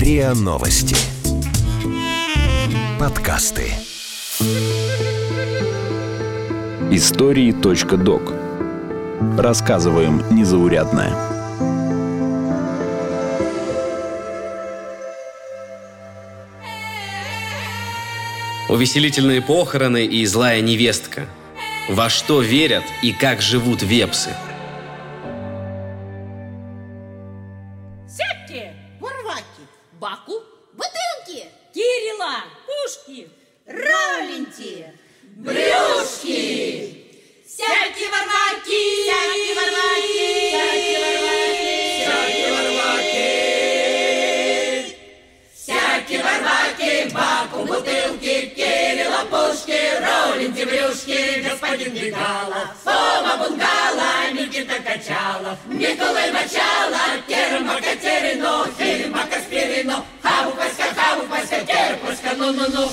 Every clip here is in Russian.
РИА Новости. Подкасты. Истории.док. Рассказываем незаурядное. Увеселительные похороны и злая невестка. Во что верят и как живут вепсы – Баку, бутылки, Кирилла, пушки, Равленти, брюшки. всякие варваки! всякие варваки! всякие варваки! всякие варваки! Деврюшки, господин Бегала, Фома Бунгала, Никита Качалов, Николай Мочала, Керма Катерино, Фирма Каспирино, Хаву Паска, Хаву Паска, Керпаска, ну-ну-ну.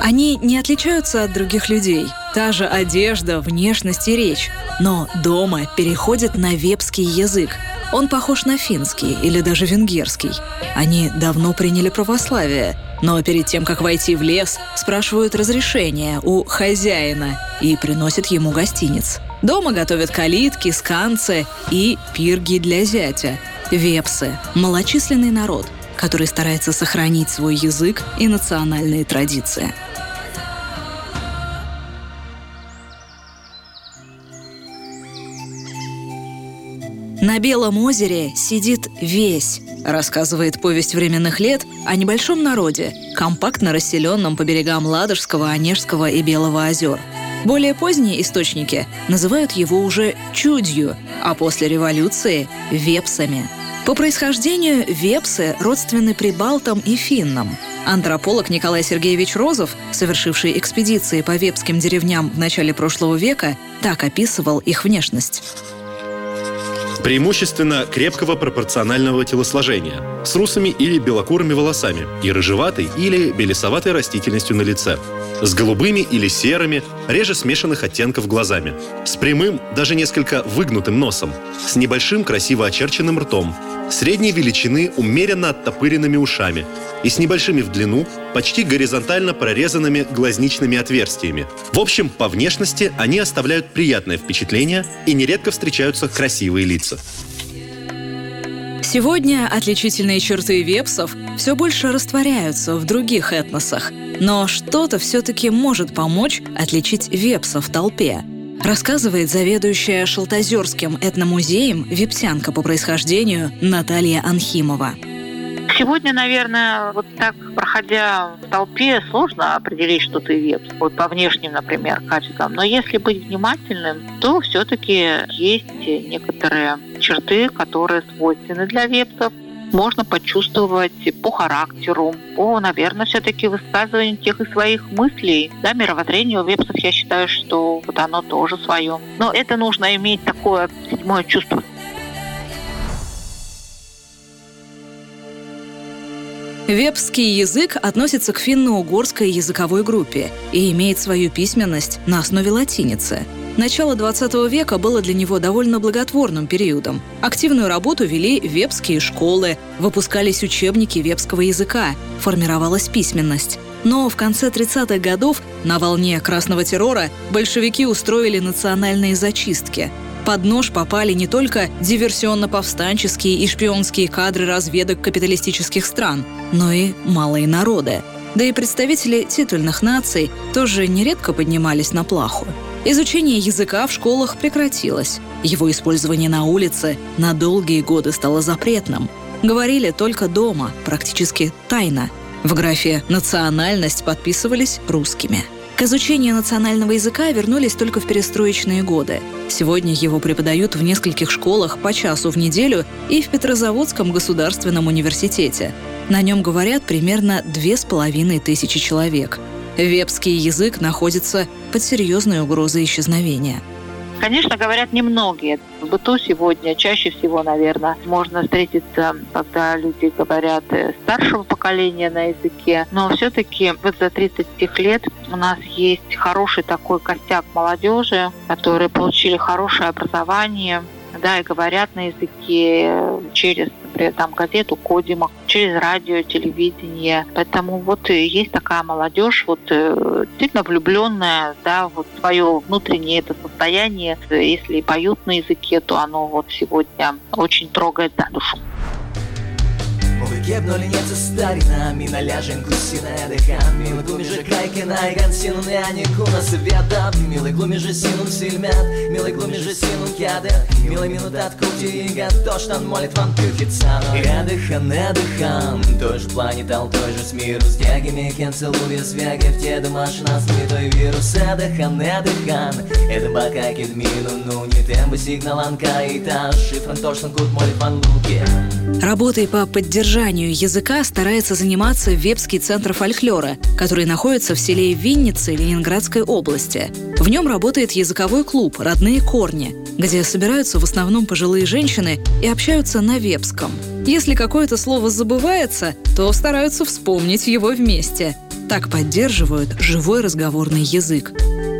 Они не отличаются от других людей. Та же одежда, внешность и речь. Но дома переходят на вепский язык. Он похож на финский или даже венгерский. Они давно приняли православие, но перед тем, как войти в лес, спрашивают разрешения у хозяина и приносят ему гостиниц. Дома готовят калитки, сканцы и пирги для зятя. Вепсы – малочисленный народ, который старается сохранить свой язык и национальные традиции. На Белом озере сидит весь, рассказывает повесть временных лет о небольшом народе, компактно расселенном по берегам Ладожского, Онежского и Белого озер. Более поздние источники называют его уже чудью, а после революции – вепсами. По происхождению вепсы родственны прибалтам и финнам. Антрополог Николай Сергеевич Розов, совершивший экспедиции по вепским деревням в начале прошлого века, так описывал их внешность преимущественно крепкого пропорционального телосложения, с русыми или белокурыми волосами и рыжеватой или белесоватой растительностью на лице, с голубыми или серыми, реже смешанных оттенков глазами, с прямым, даже несколько выгнутым носом, с небольшим красиво очерченным ртом, средней величины умеренно оттопыренными ушами и с небольшими в длину, почти горизонтально прорезанными глазничными отверстиями. В общем, по внешности они оставляют приятное впечатление и нередко встречаются красивые лица. Сегодня отличительные черты вепсов все больше растворяются в других этносах, но что-то все-таки может помочь отличить вепса в толпе – рассказывает заведующая Шалтозерским этномузеем випсянка по происхождению Наталья Анхимова. Сегодня, наверное, вот так, проходя в толпе, сложно определить, что ты вепс. Вот по внешним, например, качествам. Но если быть внимательным, то все-таки есть некоторые черты, которые свойственны для вепсов можно почувствовать по характеру, по, наверное, все-таки высказыванию тех и своих мыслей. Да, мировоззрение у вепсов, я считаю, что вот оно тоже свое. Но это нужно иметь такое седьмое чувство. Вепский язык относится к финно-угорской языковой группе и имеет свою письменность на основе латиницы – Начало 20 века было для него довольно благотворным периодом. Активную работу вели вепские школы, выпускались учебники вепского языка, формировалась письменность. Но в конце 30-х годов на волне красного террора большевики устроили национальные зачистки. Под нож попали не только диверсионно-повстанческие и шпионские кадры разведок капиталистических стран, но и малые народы. Да и представители титульных наций тоже нередко поднимались на плаху. Изучение языка в школах прекратилось. Его использование на улице на долгие годы стало запретным. Говорили только дома, практически тайно. В графе «национальность» подписывались русскими. К изучению национального языка вернулись только в перестроечные годы. Сегодня его преподают в нескольких школах по часу в неделю и в Петрозаводском государственном университете. На нем говорят примерно две с половиной тысячи человек – Вепский язык находится под серьезной угрозой исчезновения. Конечно, говорят немногие. В быту сегодня чаще всего, наверное, можно встретиться, когда люди говорят э, старшего поколения на языке. Но все-таки вот за 30 лет у нас есть хороший такой костяк молодежи, которые получили хорошее образование, да, и говорят на языке через, например, там газету Кодима, через радио, телевидение. Поэтому вот есть такая молодежь, вот э, действительно влюбленная, да, вот свое внутреннее это состояние. Если поют на языке, то оно вот сегодня очень трогает за душу. Kepnolinėti starina, mina ležin kusinę dėkan Milai glumiža kraikina, gan sinun eni kūnas vieta Milai glumiža sinun silmet, milai glumiža sinun kėdė Milai минутат кутига, точно молитвам пюхицана Эдыхан, эдыхан, той же планетал, той же с миру С тягами кен целуя свяги, в те домашна той вирус. Эдыхан, эдыхан, это бака кедмину, ну не тембы сигналанка И та. Шифром точно кут молитван луки Работой по поддержанию языка старается заниматься Вепский центр фольклора, который находится в селе Винницы Ленинградской области. В нем работает языковой клуб «Родные корни», где собираются в основном пожилые женщины и общаются на вепском. Если какое-то слово забывается, то стараются вспомнить его вместе. Так поддерживают живой разговорный язык.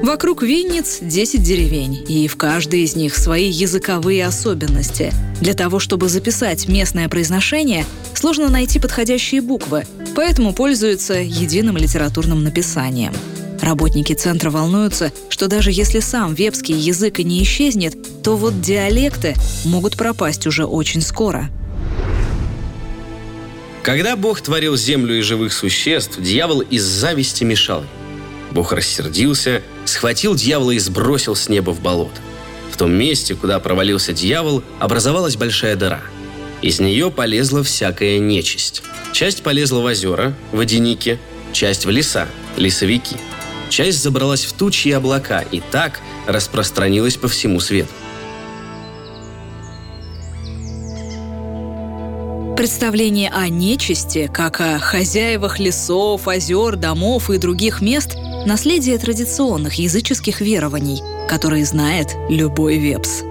Вокруг Винниц 10 деревень, и в каждой из них свои языковые особенности. Для того, чтобы записать местное произношение, сложно найти подходящие буквы, поэтому пользуются единым литературным написанием. Работники центра волнуются, что даже если сам вепский язык и не исчезнет, то вот диалекты могут пропасть уже очень скоро. Когда Бог творил землю и живых существ, дьявол из зависти мешал Бог рассердился, схватил дьявола и сбросил с неба в болото. В том месте, куда провалился дьявол, образовалась большая дыра. Из нее полезла всякая нечисть. Часть полезла в озера, водяники, часть в леса, лесовики. Часть забралась в тучи и облака и так распространилась по всему свету. Представление о нечисти, как о хозяевах лесов, озер, домов и других мест – наследие традиционных языческих верований, которые знает любой вепс.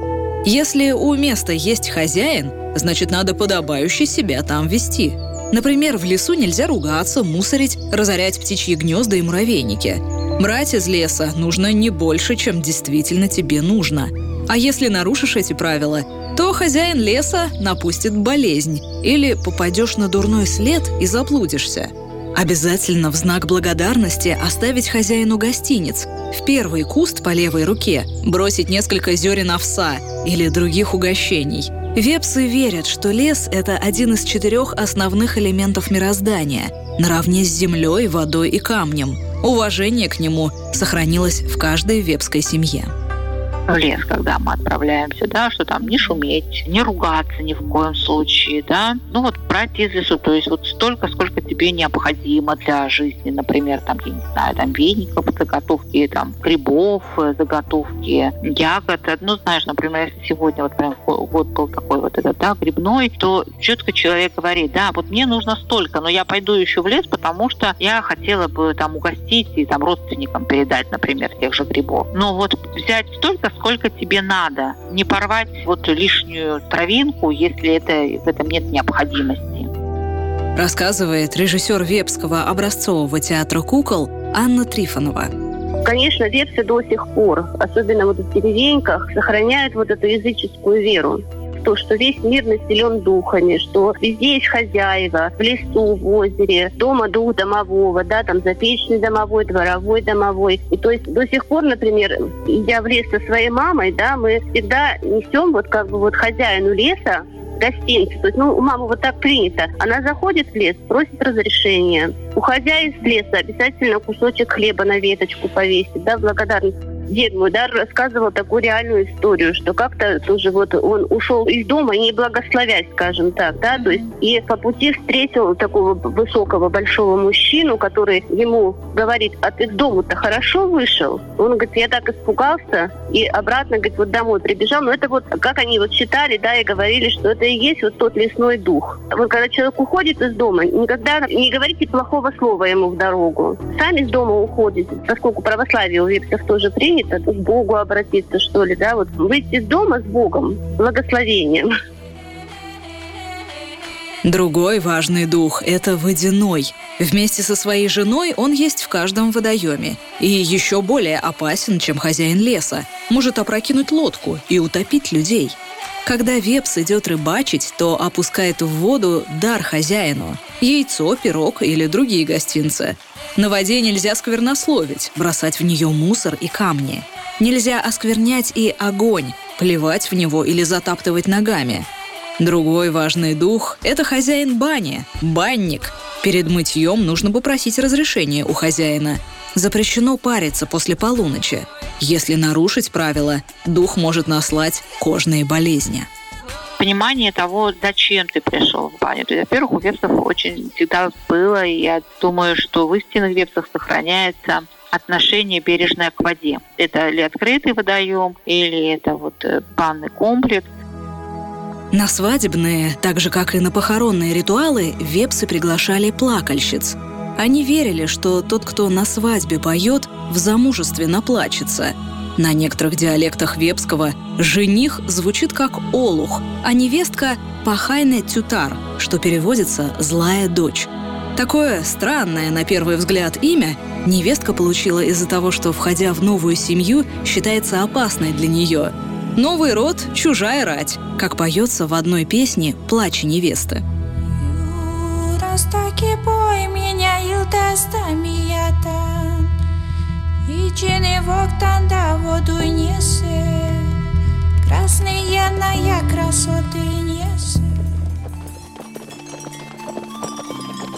Если у места есть хозяин, значит, надо подобающе себя там вести. Например, в лесу нельзя ругаться, мусорить, разорять птичьи гнезда и муравейники. Брать из леса нужно не больше, чем действительно тебе нужно. А если нарушишь эти правила, то хозяин леса напустит болезнь или попадешь на дурной след и заблудишься – Обязательно в знак благодарности оставить хозяину гостиниц, в первый куст по левой руке бросить несколько зерен овса или других угощений. Вепсы верят, что лес — это один из четырех основных элементов мироздания, наравне с землей, водой и камнем. Уважение к нему сохранилось в каждой вепской семье в лес, когда мы отправляемся, да, что там не шуметь, не ругаться ни в коем случае, да. Ну вот брать из лесу, то есть вот столько, сколько тебе необходимо для жизни, например, там, я не знаю, там веников, заготовки, там, грибов, заготовки, ягод. Ну, знаешь, например, если сегодня вот прям год был такой вот этот, да, грибной, то четко человек говорит, да, вот мне нужно столько, но я пойду еще в лес, потому что я хотела бы там угостить и там родственникам передать, например, тех же грибов. Но вот взять столько, сколько тебе надо. Не порвать вот лишнюю травинку, если это, в этом нет необходимости. Рассказывает режиссер Вепского образцового театра кукол Анна Трифонова. Конечно, вепсы до сих пор, особенно вот в деревеньках, сохраняют вот эту языческую веру то, что весь мир населен духами, что везде есть хозяева, в лесу, в озере, дома дух домового, да, там запечный домовой, дворовой домовой. И то есть до сих пор, например, идя в лес со своей мамой, да, мы всегда несем вот как бы вот хозяину леса гостиницы. То есть, ну, у мамы вот так принято. Она заходит в лес, просит разрешения. Уходя из леса, обязательно кусочек хлеба на веточку повесить, да, благодарность дед мой, да, рассказывал такую реальную историю, что как-то тоже вот он ушел из дома, не благословясь, скажем так, да, то есть и по пути встретил такого высокого, большого мужчину, который ему говорит, а ты дому-то хорошо вышел? Он говорит, я так испугался, и обратно, говорит, вот домой прибежал. Но это вот, как они вот считали, да, и говорили, что это и есть вот тот лесной дух. Вот когда человек уходит из дома, никогда не говорите плохого слова ему в дорогу. Сами из дома уходите, поскольку православие у вепсов тоже принято, молиться, к Богу обратиться, что ли, да, вот выйти из дома с Богом, благословением. Другой важный дух – это водяной. Вместе со своей женой он есть в каждом водоеме. И еще более опасен, чем хозяин леса. Может опрокинуть лодку и утопить людей. Когда вепс идет рыбачить, то опускает в воду дар хозяину – яйцо, пирог или другие гостинцы. На воде нельзя сквернословить, бросать в нее мусор и камни. Нельзя осквернять и огонь, плевать в него или затаптывать ногами. Другой важный дух – это хозяин бани, банник. Перед мытьем нужно попросить разрешения у хозяина. Запрещено париться после полуночи. Если нарушить правила, дух может наслать кожные болезни понимание того, зачем ты пришел в баню. То есть, во-первых, у вепсов очень всегда было, и я думаю, что в истинных вепсах сохраняется отношение бережное к воде. Это ли открытый водоем, или это вот э, банный комплекс. На свадебные, так же как и на похоронные ритуалы, вепсы приглашали плакальщиц. Они верили, что тот, кто на свадьбе поет, в замужестве наплачется – на некоторых диалектах вепского «жених» звучит как «олух», а невестка – «пахайне тютар», что переводится «злая дочь». Такое странное, на первый взгляд, имя невестка получила из-за того, что, входя в новую семью, считается опасной для нее. Новый род – чужая рать, как поется в одной песне «Плачь невесты». меня вогтан да воду несе, Красный я красоты несе.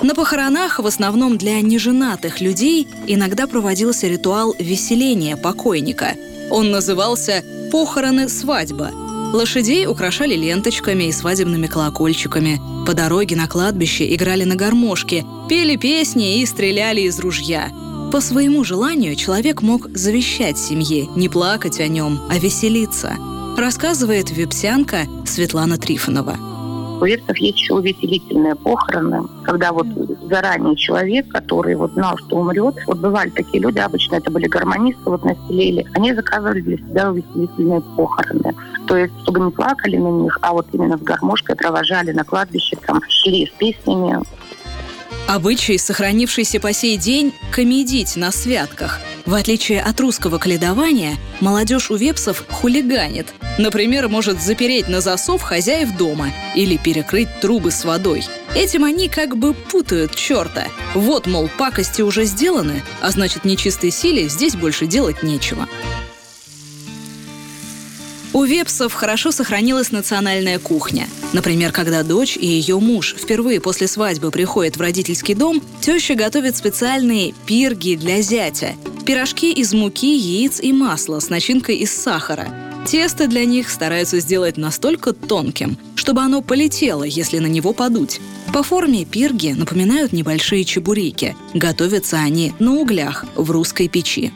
На похоронах, в основном для неженатых людей, иногда проводился ритуал веселения покойника. Он назывался «похороны-свадьба». Лошадей украшали ленточками и свадебными колокольчиками. По дороге на кладбище играли на гармошке, пели песни и стреляли из ружья – по своему желанию человек мог завещать семье, не плакать о нем, а веселиться, рассказывает вепсянка Светлана Трифонова. У вепсов есть еще увеселительные похороны, когда вот заранее человек, который вот знал, что умрет, вот бывали такие люди, обычно это были гармонисты вот на селе, они заказывали для себя увеселительные похороны. То есть, чтобы не плакали на них, а вот именно с гармошкой провожали на кладбище, там шли с песнями. Обычай, сохранившийся по сей день, комедить на святках. В отличие от русского каледования, молодежь у вепсов хулиганит. Например, может запереть на засов хозяев дома или перекрыть трубы с водой. Этим они как бы путают черта. Вот, мол, пакости уже сделаны, а значит, нечистой силе здесь больше делать нечего. У вепсов хорошо сохранилась национальная кухня. Например, когда дочь и ее муж впервые после свадьбы приходят в родительский дом, теща готовит специальные пирги для зятя. Пирожки из муки, яиц и масла с начинкой из сахара. Тесто для них стараются сделать настолько тонким, чтобы оно полетело, если на него подуть. По форме пирги напоминают небольшие чебуреки. Готовятся они на углях в русской печи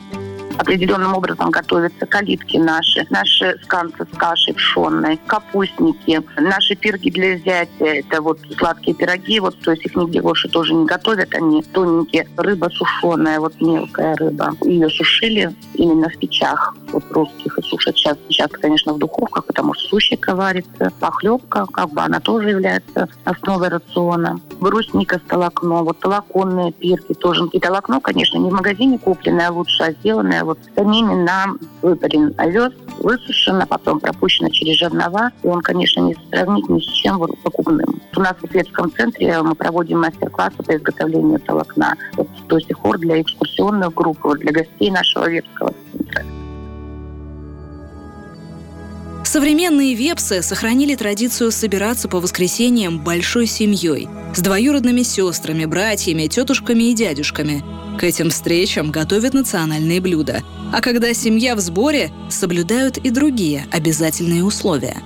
определенным образом готовятся калитки наши, наши сканцы с кашей пшенной, капустники, наши пирги для взятия, это вот сладкие пироги, вот, то есть их нигде больше тоже не готовят, они тоненькие. Рыба сушеная, вот мелкая рыба. Ее сушили именно в печах, вот русских и сушат сейчас. Сейчас, конечно, в духовках, потому что сущика варится, похлебка, как бы она тоже является основой рациона. Брусника с толокно, вот толоконные пирки тоже. И толокно, конечно, не в магазине купленное, а лучше, а сделанное вот нам выпарен овес, высушено, потом пропущено через жернова, и он, конечно, не сравнить ни с чем покупным. У нас в Светском центре мы проводим мастер-классы по изготовлению толокна. Вот, до сих пор для экскурсионных групп, вот, для гостей нашего Ветского центра. Современные вепсы сохранили традицию собираться по воскресеньям большой семьей, с двоюродными сестрами, братьями, тетушками и дядюшками. К этим встречам готовят национальные блюда. А когда семья в сборе, соблюдают и другие обязательные условия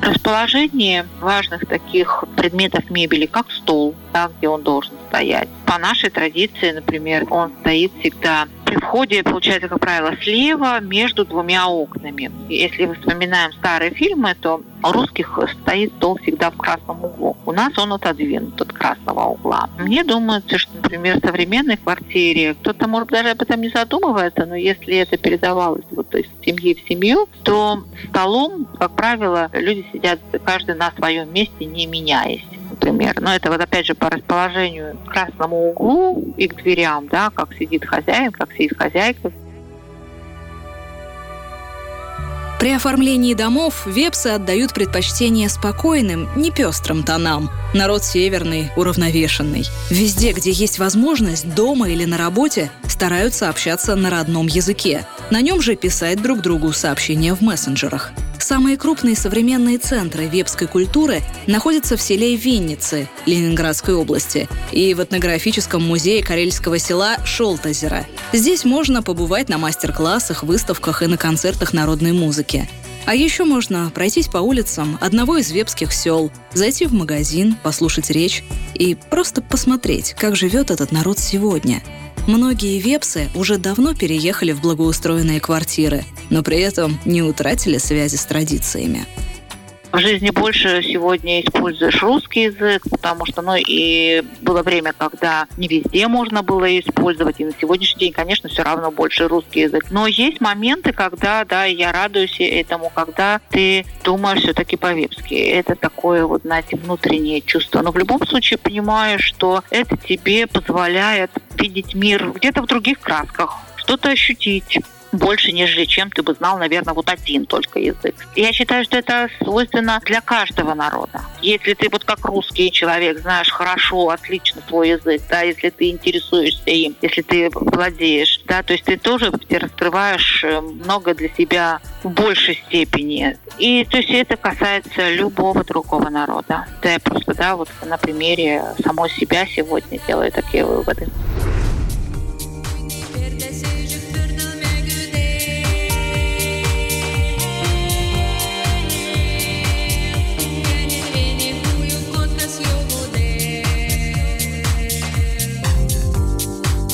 расположение важных таких предметов мебели, как стол, да, где он должен стоять. По нашей традиции, например, он стоит всегда при входе, получается, как правило, слева между двумя окнами. Если мы вспоминаем старые фильмы, то у русских стоит стол всегда в красном углу. У нас он отодвинут от красного угла. Мне думается, что, например, в современной квартире кто-то, может, даже об этом не задумывается, но если это передавалось вот из семьи в семью, то столом, как правило, люди сидят каждый на своем месте, не меняясь например. Но это вот опять же по расположению к красному углу и к дверям, да, как сидит хозяин, как сидит хозяйка. При оформлении домов вепсы отдают предпочтение спокойным, непестрым тонам. Народ северный, уравновешенный. Везде, где есть возможность, дома или на работе, стараются общаться на родном языке. На нем же писать друг другу сообщения в мессенджерах. Самые крупные современные центры вепской культуры находятся в селе Винницы Ленинградской области и в этнографическом музее карельского села Шолтозеро. Здесь можно побывать на мастер-классах, выставках и на концертах народной музыки. А еще можно пройтись по улицам одного из вепских сел, зайти в магазин, послушать речь и просто посмотреть, как живет этот народ сегодня – Многие вепсы уже давно переехали в благоустроенные квартиры, но при этом не утратили связи с традициями. В жизни больше сегодня используешь русский язык, потому что, ну, и было время, когда не везде можно было использовать, и на сегодняшний день, конечно, все равно больше русский язык. Но есть моменты, когда, да, я радуюсь этому, когда ты думаешь все-таки по-вепски. Это такое вот, знаете, внутреннее чувство. Но в любом случае понимаешь, что это тебе позволяет видеть мир где-то в других красках, что-то ощутить больше, нежели чем ты бы знал, наверное, вот один только язык. Я считаю, что это свойственно для каждого народа. Если ты вот как русский человек знаешь хорошо, отлично свой язык, да, если ты интересуешься им, если ты владеешь, да, то есть ты тоже раскрываешь э, много для себя в большей степени. И то есть это касается любого другого народа. Да, я просто, да, вот на примере самой себя сегодня делаю такие выводы.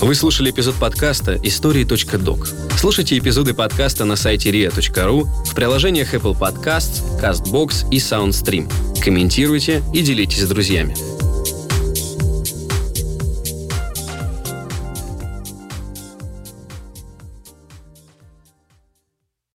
Вы слушали эпизод подкаста «Истории.док». Слушайте эпизоды подкаста на сайте ria.ru, в приложениях Apple Podcasts, CastBox и SoundStream. Комментируйте и делитесь с друзьями.